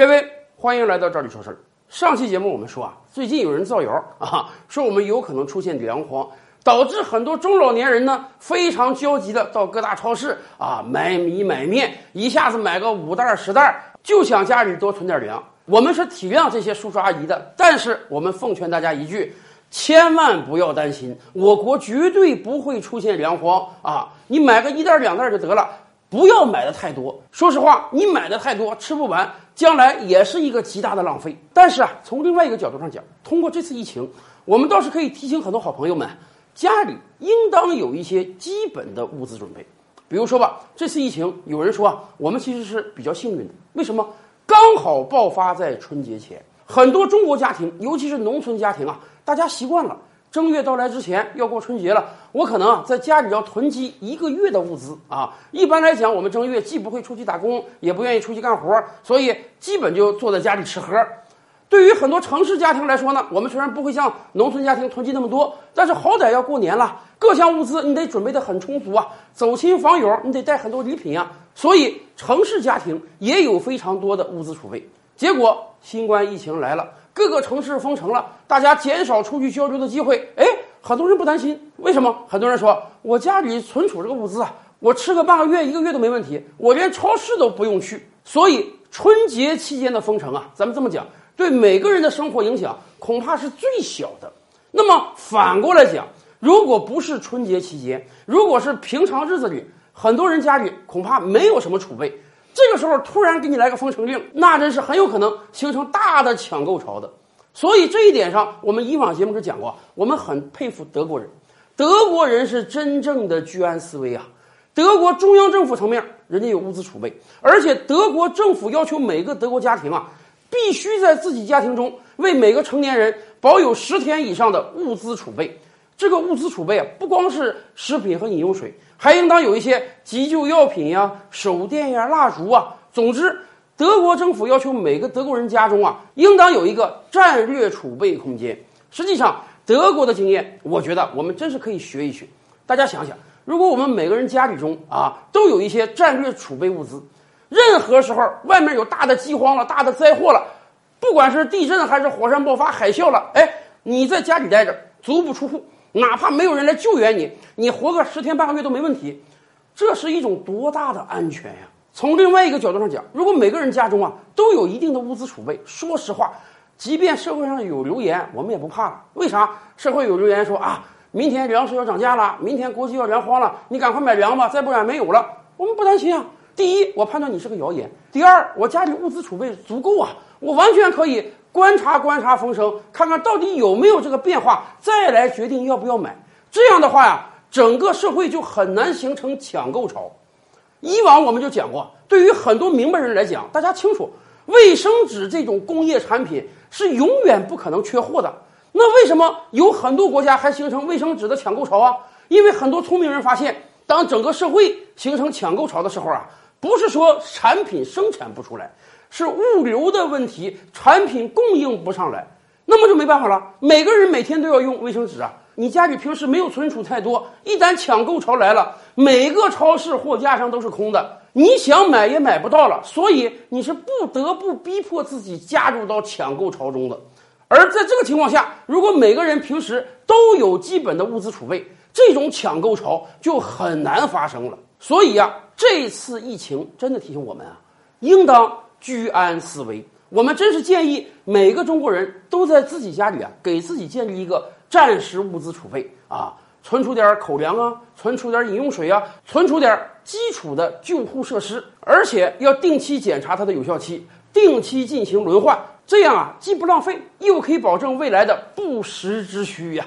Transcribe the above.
各位，欢迎来到这里说事儿。上期节目我们说啊，最近有人造谣啊，说我们有可能出现粮荒，导致很多中老年人呢非常焦急的到各大超市啊买米买面，一下子买个五袋十袋，就想家里多存点粮。我们是体谅这些叔叔阿姨的，但是我们奉劝大家一句。千万不要担心，我国绝对不会出现粮荒啊！你买个一袋两袋就得了，不要买的太多。说实话，你买的太多吃不完，将来也是一个极大的浪费。但是啊，从另外一个角度上讲，通过这次疫情，我们倒是可以提醒很多好朋友们，家里应当有一些基本的物资准备。比如说吧，这次疫情，有人说啊，我们其实是比较幸运的，为什么？刚好爆发在春节前。很多中国家庭，尤其是农村家庭啊，大家习惯了正月到来之前要过春节了，我可能啊在家里要囤积一个月的物资啊。一般来讲，我们正月既不会出去打工，也不愿意出去干活，所以基本就坐在家里吃喝。对于很多城市家庭来说呢，我们虽然不会像农村家庭囤积那么多，但是好歹要过年了，各项物资你得准备的很充足啊。走亲访友，你得带很多礼品啊。所以城市家庭也有非常多的物资储备。结果新冠疫情来了，各个城市封城了，大家减少出去交流的机会。哎，很多人不担心，为什么？很多人说我家里存储这个物资啊，我吃个半个月、一个月都没问题，我连超市都不用去。所以春节期间的封城啊，咱们这么讲，对每个人的生活影响恐怕是最小的。那么反过来讲，如果不是春节期间，如果是平常日子里，很多人家里恐怕没有什么储备。这个时候突然给你来个封城令，那真是很有可能形成大的抢购潮的。所以这一点上，我们以往节目是讲过，我们很佩服德国人。德国人是真正的居安思危啊！德国中央政府层面，人家有物资储备，而且德国政府要求每个德国家庭啊，必须在自己家庭中为每个成年人保有十天以上的物资储备。这个物资储备啊，不光是食品和饮用水。还应当有一些急救药品呀、手电呀、蜡烛啊。总之，德国政府要求每个德国人家中啊，应当有一个战略储备空间。实际上，德国的经验，我觉得我们真是可以学一学。大家想想，如果我们每个人家里中啊，都有一些战略储备物资，任何时候外面有大的饥荒了、大的灾祸了，不管是地震还是火山爆发、海啸了，哎，你在家里待着，足不出户。哪怕没有人来救援你，你活个十天半个月都没问题，这是一种多大的安全呀！从另外一个角度上讲，如果每个人家中啊都有一定的物资储备，说实话，即便社会上有流言，我们也不怕了。为啥？社会有流言说啊，明天粮食要涨价了，明天国际要粮荒了，你赶快买粮吧，再不然没有了。我们不担心啊。第一，我判断你是个谣言；第二，我家里物资储备足够啊，我完全可以。观察观察风声，看看到底有没有这个变化，再来决定要不要买。这样的话呀，整个社会就很难形成抢购潮。以往我们就讲过，对于很多明白人来讲，大家清楚，卫生纸这种工业产品是永远不可能缺货的。那为什么有很多国家还形成卫生纸的抢购潮啊？因为很多聪明人发现，当整个社会形成抢购潮的时候啊，不是说产品生产不出来。是物流的问题，产品供应不上来，那么就没办法了。每个人每天都要用卫生纸啊，你家里平时没有存储太多，一旦抢购潮来了，每个超市货架上都是空的，你想买也买不到了，所以你是不得不逼迫自己加入到抢购潮中的。而在这个情况下，如果每个人平时都有基本的物资储备，这种抢购潮就很难发生了。所以呀，这次疫情真的提醒我们啊，应当。居安思危，我们真是建议每个中国人都在自己家里啊，给自己建立一个战时物资储备啊，存储点口粮啊，存储点饮用水啊，存储点基础的救护设施，而且要定期检查它的有效期，定期进行轮换，这样啊，既不浪费，又可以保证未来的不时之需呀。